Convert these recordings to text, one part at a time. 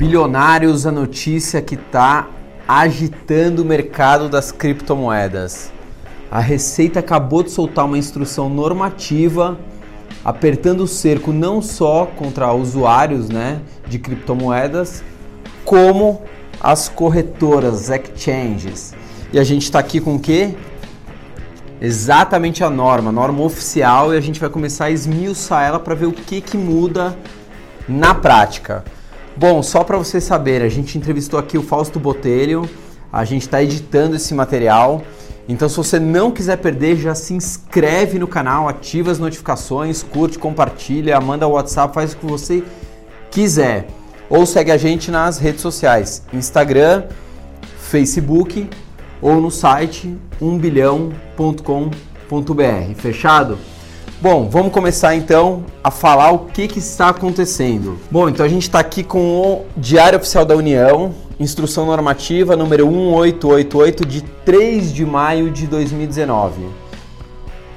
Bilionários, a notícia que está agitando o mercado das criptomoedas. A Receita acabou de soltar uma instrução normativa apertando o cerco não só contra usuários né, de criptomoedas, como as corretoras, exchanges. E a gente está aqui com o quê? Exatamente a norma, a norma oficial, e a gente vai começar a esmiuçar ela para ver o que, que muda na prática. Bom, só para você saber, a gente entrevistou aqui o Fausto Botelho, a gente está editando esse material. Então, se você não quiser perder, já se inscreve no canal, ativa as notificações, curte, compartilha, manda o WhatsApp, faz o que você quiser. Ou segue a gente nas redes sociais, Instagram, Facebook ou no site 1bilhão.com.br. Fechado? Bom, vamos começar então a falar o que, que está acontecendo. Bom, então a gente está aqui com o Diário Oficial da União, instrução normativa número 1888 de 3 de maio de 2019.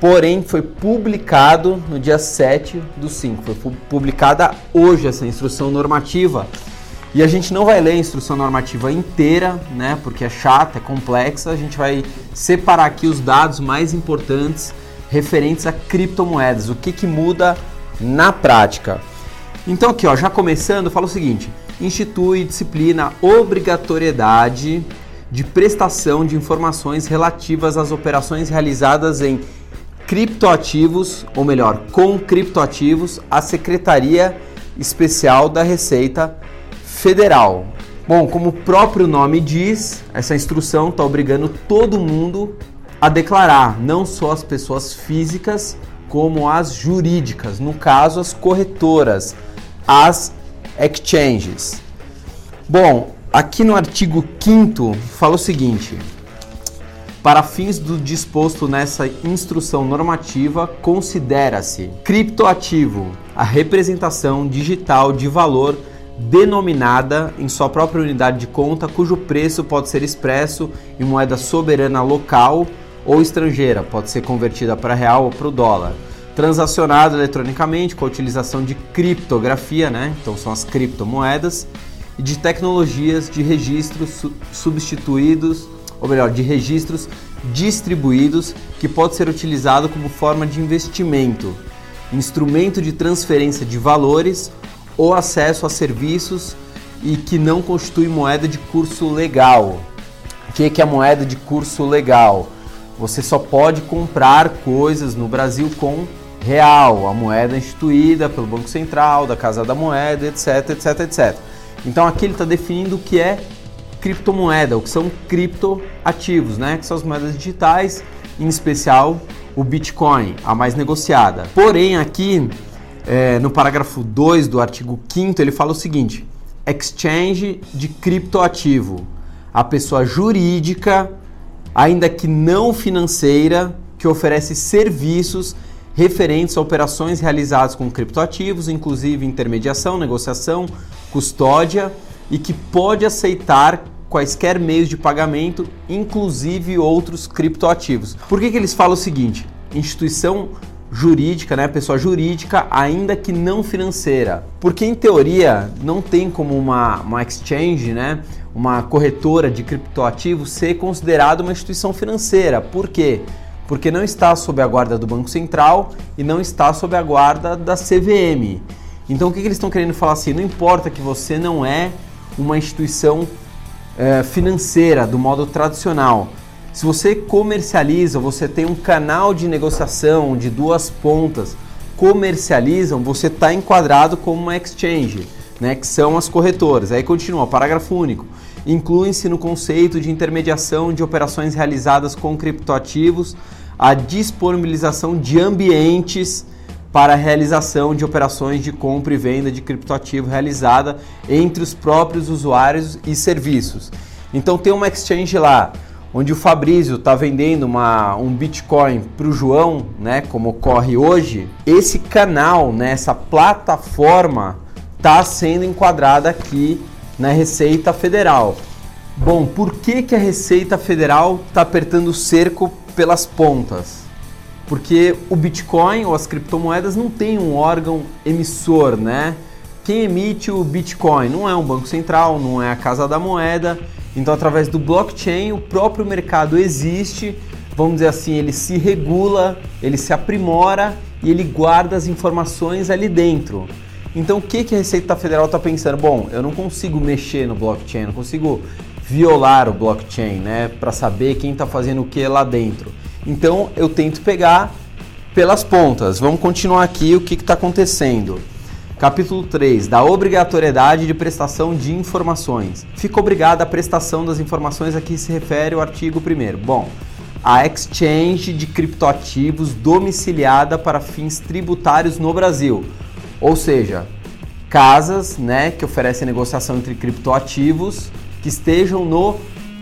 Porém, foi publicado no dia 7 do 5. Foi publicada hoje essa instrução normativa. E a gente não vai ler a instrução normativa inteira, né? Porque é chata, é complexa. A gente vai separar aqui os dados mais importantes referentes a criptomoedas. O que, que muda na prática? Então aqui, ó, já começando, fala o seguinte: institui disciplina obrigatoriedade de prestação de informações relativas às operações realizadas em criptoativos, ou melhor, com criptoativos, à Secretaria Especial da Receita Federal. Bom, como o próprio nome diz, essa instrução está obrigando todo mundo a declarar, não só as pessoas físicas, como as jurídicas, no caso, as corretoras, as exchanges. Bom, aqui no artigo 5 fala o seguinte: para fins do disposto nessa instrução normativa, considera-se criptoativo a representação digital de valor denominada em sua própria unidade de conta, cujo preço pode ser expresso em moeda soberana local ou estrangeira, pode ser convertida para real ou para o dólar transacionado eletronicamente com a utilização de criptografia, né? Então são as criptomoedas e de tecnologias de registros substituídos, ou melhor, de registros distribuídos que pode ser utilizado como forma de investimento, instrumento de transferência de valores ou acesso a serviços e que não constitui moeda de curso legal. O que é moeda de curso legal? Você só pode comprar coisas no Brasil com real, a moeda instituída pelo Banco Central, da Casa da Moeda, etc, etc, etc. Então aqui ele está definindo o que é criptomoeda, o que são criptoativos, né? Que são as moedas digitais, em especial o Bitcoin, a mais negociada. Porém, aqui é, no parágrafo 2 do artigo 5 ele fala o seguinte: exchange de criptoativo, a pessoa jurídica, ainda que não financeira, que oferece serviços referentes a operações realizadas com criptoativos, inclusive intermediação, negociação, custódia e que pode aceitar quaisquer meios de pagamento, inclusive outros criptoativos. Por que, que eles falam o seguinte? Instituição jurídica, né, pessoa jurídica, ainda que não financeira. Porque em teoria não tem como uma, uma exchange, né, uma corretora de criptoativos ser considerada uma instituição financeira. Por quê? porque não está sob a guarda do Banco Central e não está sob a guarda da CVM. Então o que, que eles estão querendo falar assim? Não importa que você não é uma instituição é, financeira do modo tradicional. Se você comercializa, você tem um canal de negociação de duas pontas, comercializam, você está enquadrado como uma exchange, né, que são as corretoras. Aí continua, parágrafo único. Incluem-se no conceito de intermediação de operações realizadas com criptoativos a disponibilização de ambientes para a realização de operações de compra e venda de criptoativo realizada entre os próprios usuários e serviços. Então tem uma exchange lá onde o Fabrício está vendendo uma, um Bitcoin para o João, né, como ocorre hoje. Esse canal, né, essa plataforma está sendo enquadrada aqui na Receita Federal. Bom, por que, que a Receita Federal está apertando o cerco pelas pontas? Porque o Bitcoin ou as criptomoedas não tem um órgão emissor, né? quem emite o Bitcoin não é um banco central, não é a casa da moeda. Então, através do blockchain, o próprio mercado existe, vamos dizer assim, ele se regula, ele se aprimora e ele guarda as informações ali dentro. Então, o que, que a Receita Federal está pensando? Bom, eu não consigo mexer no blockchain, não consigo violar o blockchain, né, para saber quem está fazendo o que lá dentro. Então, eu tento pegar pelas pontas. Vamos continuar aqui o que está acontecendo. Capítulo 3. Da obrigatoriedade de prestação de informações. Fica obrigada a prestação das informações a que se refere o artigo 1 Bom, a exchange de criptoativos domiciliada para fins tributários no Brasil. Ou seja, casas né, que oferecem negociação entre criptoativos que estejam no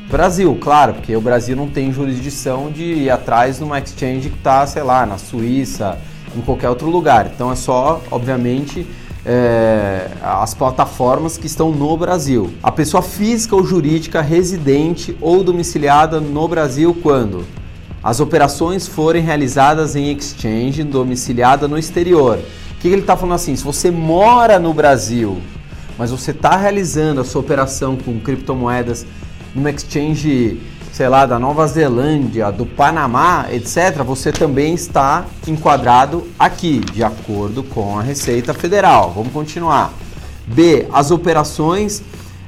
Brasil, claro, porque o Brasil não tem jurisdição de ir atrás numa exchange que está, sei lá, na Suíça, em qualquer outro lugar. Então é só, obviamente, é, as plataformas que estão no Brasil. A pessoa física ou jurídica residente ou domiciliada no Brasil quando as operações forem realizadas em exchange domiciliada no exterior. Que ele está falando assim? Se você mora no Brasil, mas você está realizando a sua operação com criptomoedas numa exchange sei lá, da Nova Zelândia, do Panamá, etc., você também está enquadrado aqui, de acordo com a Receita Federal. Vamos continuar. B. As operações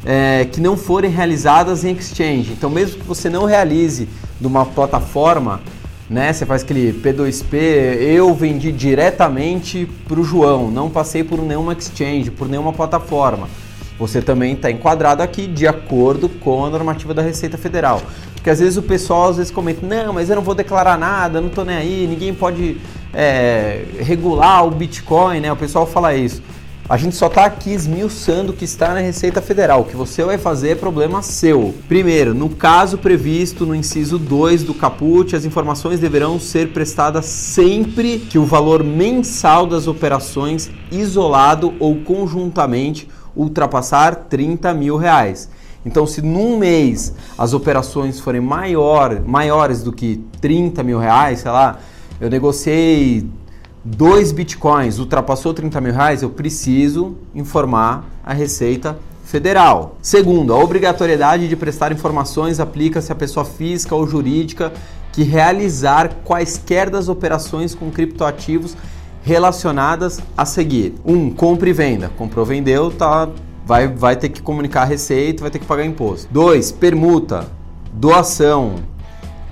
é, que não forem realizadas em exchange. Então, mesmo que você não realize de uma plataforma, né, você faz aquele P2P, eu vendi diretamente para o João, não passei por nenhuma exchange, por nenhuma plataforma. Você também está enquadrado aqui de acordo com a normativa da Receita Federal. Porque às vezes o pessoal às vezes comenta, não, mas eu não vou declarar nada, não estou nem aí, ninguém pode é, regular o Bitcoin, né? O pessoal fala isso. A gente só está aqui esmiuçando o que está na Receita Federal. O que você vai fazer é problema seu. Primeiro, no caso previsto no inciso 2 do caput, as informações deverão ser prestadas sempre que o valor mensal das operações, isolado ou conjuntamente, ultrapassar 30 mil reais. Então, se num mês as operações forem maior, maiores do que 30 mil reais, sei lá, eu negociei dois bitcoins, ultrapassou 30 mil reais, eu preciso informar a Receita Federal. Segundo, a obrigatoriedade de prestar informações aplica-se à pessoa física ou jurídica que realizar quaisquer das operações com criptoativos relacionadas a seguir. Um, compra e venda. Comprou, vendeu, tá vai, vai ter que comunicar a receita, vai ter que pagar imposto. Dois, permuta, doação,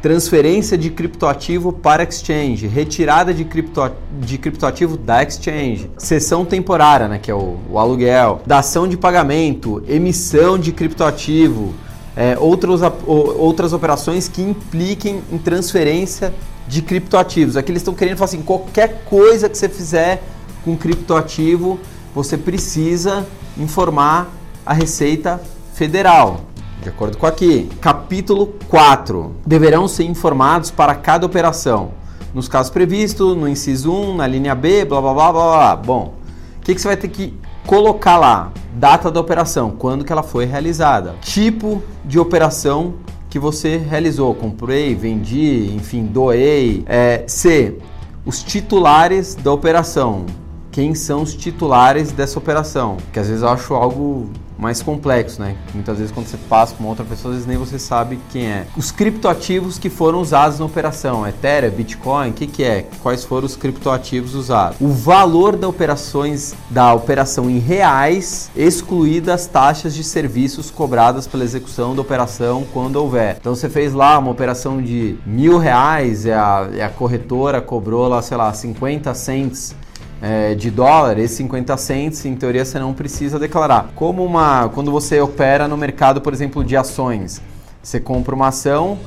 transferência de criptoativo para exchange, retirada de, cripto, de criptoativo da exchange, cessão temporária, né, que é o, o aluguel, dação de pagamento, emissão de criptoativo, é, outros, outras operações que impliquem em transferência de criptoativos. Aqui eles estão querendo falar assim, qualquer coisa que você fizer com criptoativo, você precisa informar a Receita Federal. De acordo com aqui, capítulo 4. Deverão ser informados para cada operação. Nos casos previstos, no inciso 1, na linha B, blá blá blá blá blá. Bom, o que, que você vai ter que colocar lá? Data da operação, quando que ela foi realizada. Tipo de operação que você realizou. Comprei, vendi, enfim, doei. É, C. Os titulares da operação quem são os titulares dessa operação, que às vezes eu acho algo mais complexo, né? Muitas vezes quando você passa com outra pessoa, às vezes nem você sabe quem é. Os criptoativos que foram usados na operação, Ethereum, Bitcoin, o que, que é? Quais foram os criptoativos usados? O valor da operações da operação em reais, excluídas as taxas de serviços cobradas pela execução da operação quando houver. Então você fez lá uma operação de mil reais, e a, e a corretora cobrou lá, sei lá, 50 cents é, de dólar, esses 50 cents, em teoria, você não precisa declarar. Como uma, quando você opera no mercado, por exemplo, de ações, você compra uma ação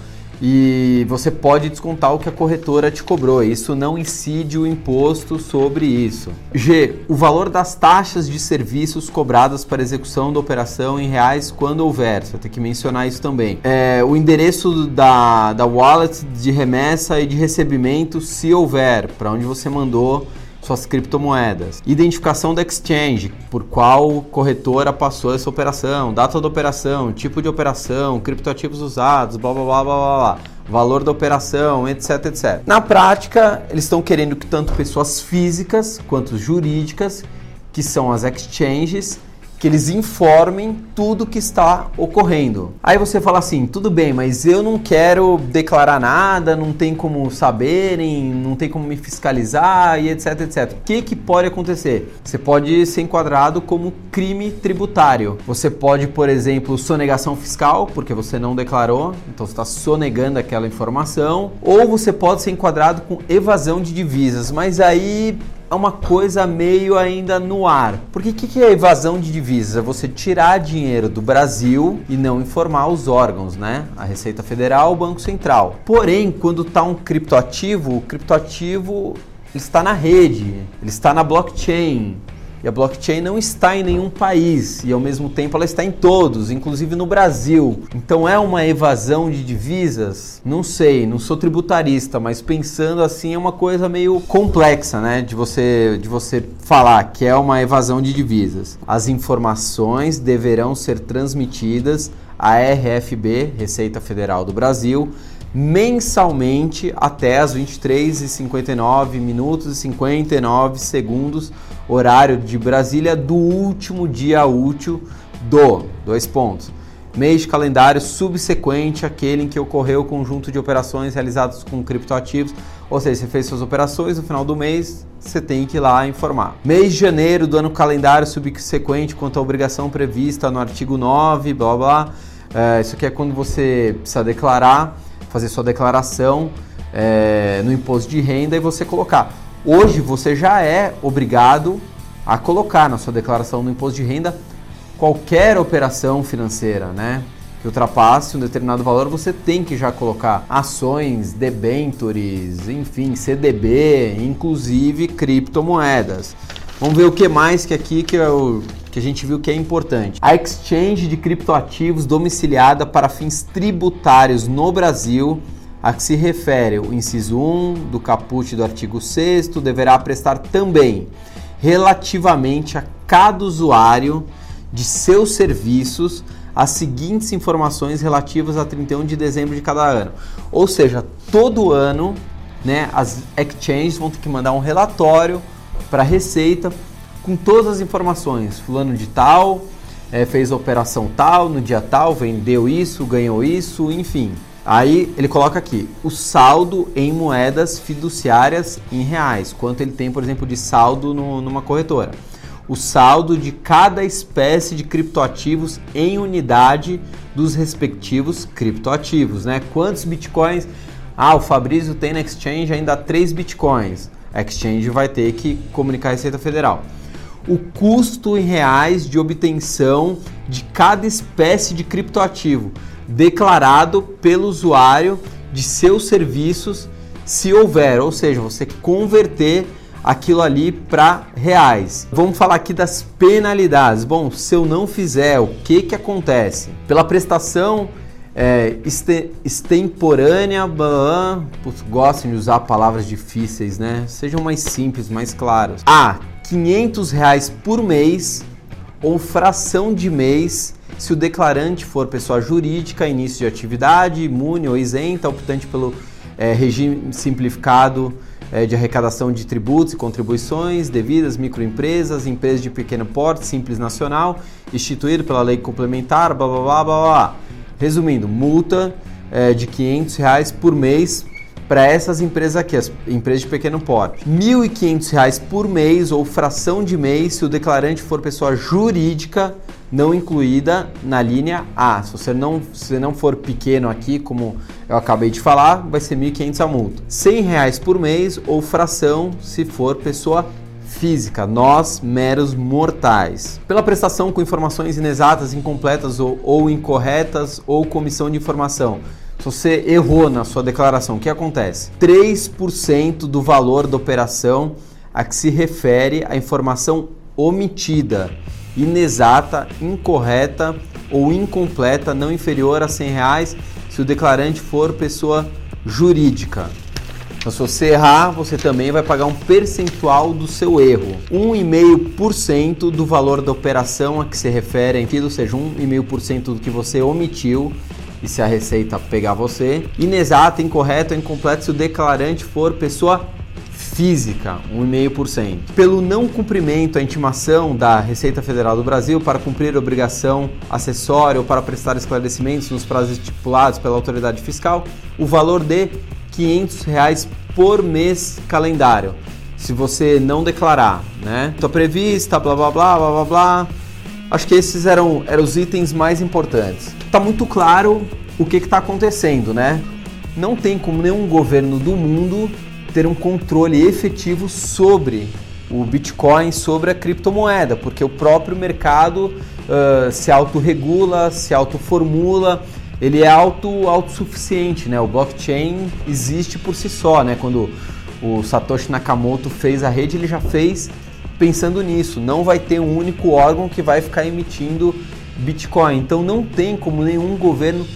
e você pode descontar o que a corretora te cobrou. Isso não incide o imposto sobre isso. G. O valor das taxas de serviços cobradas para execução da operação em reais quando houver. Você ter que mencionar isso também. É, o endereço da, da wallet de remessa e de recebimento, se houver, para onde você mandou suas criptomoedas. Identificação da exchange, por qual corretora passou essa operação, data da operação, tipo de operação, criptoativos usados, blá blá blá blá blá. Valor da operação, etc, etc. Na prática, eles estão querendo que tanto pessoas físicas quanto jurídicas que são as exchanges, que eles informem tudo que está ocorrendo. Aí você fala assim, tudo bem, mas eu não quero declarar nada, não tem como saberem, não tem como me fiscalizar e etc, etc. O que, que pode acontecer? Você pode ser enquadrado como crime tributário. Você pode, por exemplo, sonegação fiscal, porque você não declarou, então você está sonegando aquela informação, ou você pode ser enquadrado com evasão de divisas, mas aí é uma coisa meio ainda no ar. Porque o que, que é evasão de divisas? É você tirar dinheiro do Brasil e não informar os órgãos, né? A Receita Federal, o Banco Central. Porém, quando está um criptoativo, o criptoativo está na rede, ele está na blockchain. E a blockchain não está em nenhum país e ao mesmo tempo ela está em todos, inclusive no Brasil. Então é uma evasão de divisas? Não sei, não sou tributarista, mas pensando assim é uma coisa meio complexa, né, de você de você falar que é uma evasão de divisas. As informações deverão ser transmitidas à RFB, Receita Federal do Brasil, mensalmente até as 23h59 minutos e 59 segundos, horário de Brasília, do último dia útil do, dois pontos, mês de calendário subsequente àquele em que ocorreu o conjunto de operações realizadas com criptoativos, ou seja, você fez suas operações no final do mês, você tem que ir lá informar. Mês de janeiro do ano calendário subsequente quanto à obrigação prevista no artigo 9, blá blá. É, isso aqui é quando você precisa declarar fazer sua declaração é, no imposto de renda e você colocar. Hoje você já é obrigado a colocar na sua declaração no imposto de renda qualquer operação financeira, né? Que ultrapasse um determinado valor, você tem que já colocar ações, debentures, enfim, CDB, inclusive criptomoedas. Vamos ver o que mais que aqui que, eu, que a gente viu que é importante. A exchange de criptoativos domiciliada para fins tributários no Brasil, a que se refere o inciso 1 do caput do artigo 6 deverá prestar também relativamente a cada usuário de seus serviços as seguintes informações relativas a 31 de dezembro de cada ano. Ou seja, todo ano, né, as exchanges vão ter que mandar um relatório para a Receita com todas as informações. Fulano de tal, é, fez operação tal, no dia tal, vendeu isso, ganhou isso, enfim. Aí ele coloca aqui o saldo em moedas fiduciárias em reais, quanto ele tem, por exemplo, de saldo no, numa corretora. O saldo de cada espécie de criptoativos em unidade dos respectivos criptoativos, né? Quantos bitcoins? Ah, o Fabrício tem na exchange ainda 3 bitcoins. A exchange vai ter que comunicar a Receita Federal o custo em reais de obtenção de cada espécie de criptoativo declarado pelo usuário de seus serviços, se houver, ou seja, você converter aquilo ali para reais. Vamos falar aqui das penalidades. Bom, se eu não fizer, o que que acontece? Pela prestação é, extemporânea, putz, gostam de usar palavras difíceis, né? Sejam mais simples, mais claros. A. 500 reais por mês ou fração de mês se o declarante for pessoa jurídica, início de atividade, imune ou isenta, optante pelo é, regime simplificado é, de arrecadação de tributos e contribuições devidas, microempresas, empresas de pequeno porte, simples nacional, instituído pela lei complementar, blá blá blá blá blá. Resumindo, multa é, de 500 reais por mês para essas empresas aqui, as empresas de pequeno porte. R$ 1.500 por mês ou fração de mês se o declarante for pessoa jurídica não incluída na linha A. Se você não, se não for pequeno aqui, como eu acabei de falar, vai ser R$ 1.500 a multa. R$ 100 por mês ou fração se for pessoa física, nós meros mortais. Pela prestação com informações inexatas, incompletas ou, ou incorretas ou comissão de informação se você errou na sua declaração, o que acontece? 3% do valor da operação a que se refere a informação omitida, inexata, incorreta ou incompleta, não inferior a 100 reais, se o declarante for pessoa jurídica. Então, se você errar, você também vai pagar um percentual do seu erro. 1,5% do valor da operação a que se refere aquilo, ou seja, 1,5% do que você omitiu e se a receita pegar você. Inexato, incorreto incompleto se o declarante for pessoa física, 1,5%. Pelo não cumprimento à intimação da Receita Federal do Brasil para cumprir obrigação acessória ou para prestar esclarecimentos nos prazos estipulados pela autoridade fiscal, o valor de 500 reais por mês calendário. Se você não declarar, né? Estou prevista, blá blá blá blá blá blá. Acho que esses eram, eram os itens mais importantes. Está muito claro o que está acontecendo, né? Não tem como nenhum governo do mundo ter um controle efetivo sobre o Bitcoin, sobre a criptomoeda, porque o próprio mercado uh, se autorregula, se autoformula, ele é auto, autossuficiente, né? O blockchain existe por si só, né? Quando o Satoshi Nakamoto fez a rede, ele já fez pensando nisso. Não vai ter um único órgão que vai ficar emitindo Bitcoin. Então não tem como nenhum governo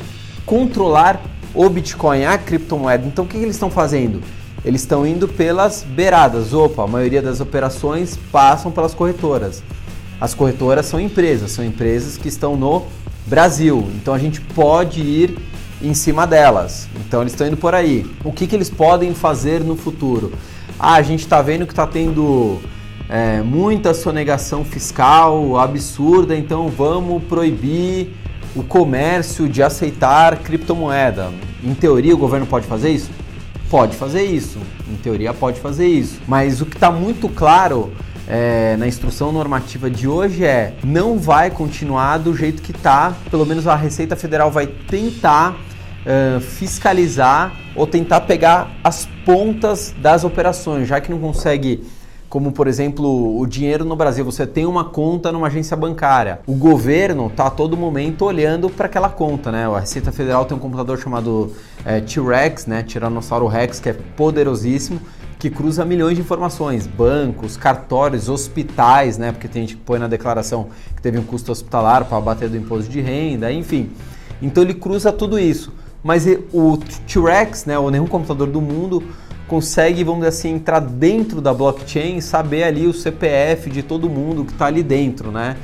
controlar o Bitcoin, a criptomoeda. Então o que, eles estão fazendo? Eles estão indo pelas beiradas. Opa, a maioria das operações passam pelas corretoras. As corretoras são empresas, são empresas que estão no Brasil. Então a gente pode ir em cima delas. Então eles estão indo por aí. O que, que eles podem fazer no futuro? Ah, a gente está vendo que está tendo é, muita sonegação fiscal absurda, então vamos proibir o comércio de aceitar criptomoeda. Em teoria, o governo pode fazer isso? Pode fazer isso. Em teoria, pode fazer isso. Mas o que está muito claro é, na instrução normativa de hoje é não vai continuar do jeito que está. Pelo menos a Receita Federal vai tentar uh, fiscalizar ou tentar pegar as pontas das operações, já que não consegue como por exemplo o dinheiro no Brasil, você tem uma conta numa agência bancária. O governo está a todo momento olhando para aquela conta, né? A Receita Federal tem um computador chamado é, T-Rex, né? Tiranossauro Rex, que é poderosíssimo, que cruza milhões de informações, bancos, cartórios, hospitais, né? Porque tem gente que põe na declaração que teve um custo hospitalar para bater do imposto de renda, enfim. Então ele cruza tudo isso. Mas o T-Rex, né? Ou nenhum computador do mundo consegue, vamos dizer assim, entrar dentro da blockchain e saber ali o CPF de todo mundo que está ali dentro, né?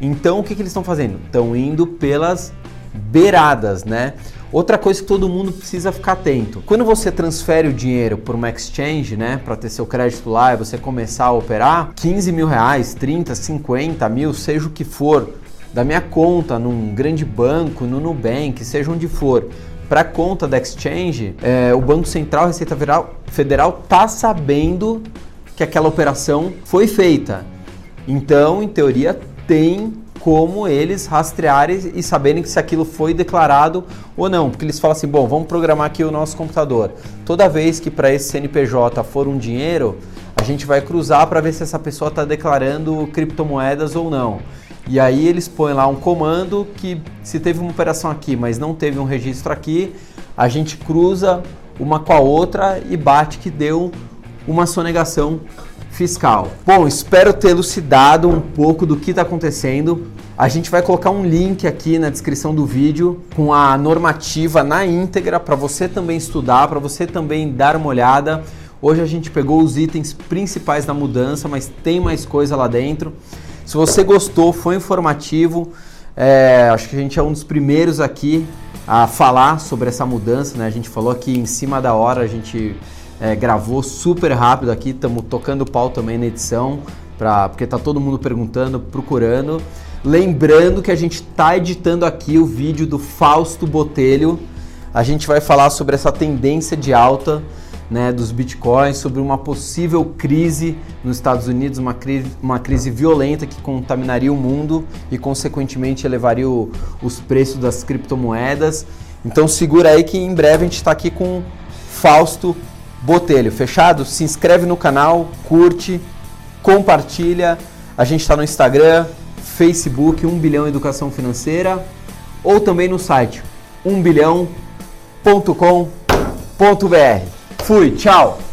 Então o que, que eles estão fazendo? Estão indo pelas beiradas, né? Outra coisa que todo mundo precisa ficar atento. Quando você transfere o dinheiro por uma exchange, né, para ter seu crédito lá e você começar a operar, 15 mil reais, 30, 50 mil, seja o que for, da minha conta num grande banco, no Nubank, seja onde for, para conta da exchange, é, o Banco Central, Receita Federal, tá sabendo que aquela operação foi feita. Então, em teoria, tem como eles rastrearem e saberem se aquilo foi declarado ou não. Porque eles falam assim: bom, vamos programar aqui o nosso computador. Toda vez que para esse CNPJ for um dinheiro, a gente vai cruzar para ver se essa pessoa está declarando criptomoedas ou não. E aí eles põem lá um comando que se teve uma operação aqui, mas não teve um registro aqui, a gente cruza uma com a outra e bate que deu uma sonegação fiscal. Bom, espero ter elucidado um pouco do que está acontecendo. A gente vai colocar um link aqui na descrição do vídeo com a normativa na íntegra para você também estudar, para você também dar uma olhada. Hoje a gente pegou os itens principais da mudança, mas tem mais coisa lá dentro. Se você gostou, foi informativo, é, acho que a gente é um dos primeiros aqui a falar sobre essa mudança, né? A gente falou aqui em cima da hora, a gente é, gravou super rápido aqui, estamos tocando pau também na edição, pra, porque tá todo mundo perguntando, procurando. Lembrando que a gente está editando aqui o vídeo do Fausto Botelho. A gente vai falar sobre essa tendência de alta né, dos bitcoins, sobre uma possível crise nos Estados Unidos, uma crise, uma crise violenta que contaminaria o mundo e, consequentemente, elevaria o, os preços das criptomoedas. Então, segura aí que em breve a gente está aqui com Fausto Botelho. Fechado? Se inscreve no canal, curte, compartilha. A gente está no Instagram, Facebook, 1 bilhão Educação Financeira, ou também no site 1bilhão.com.br fui, tchau!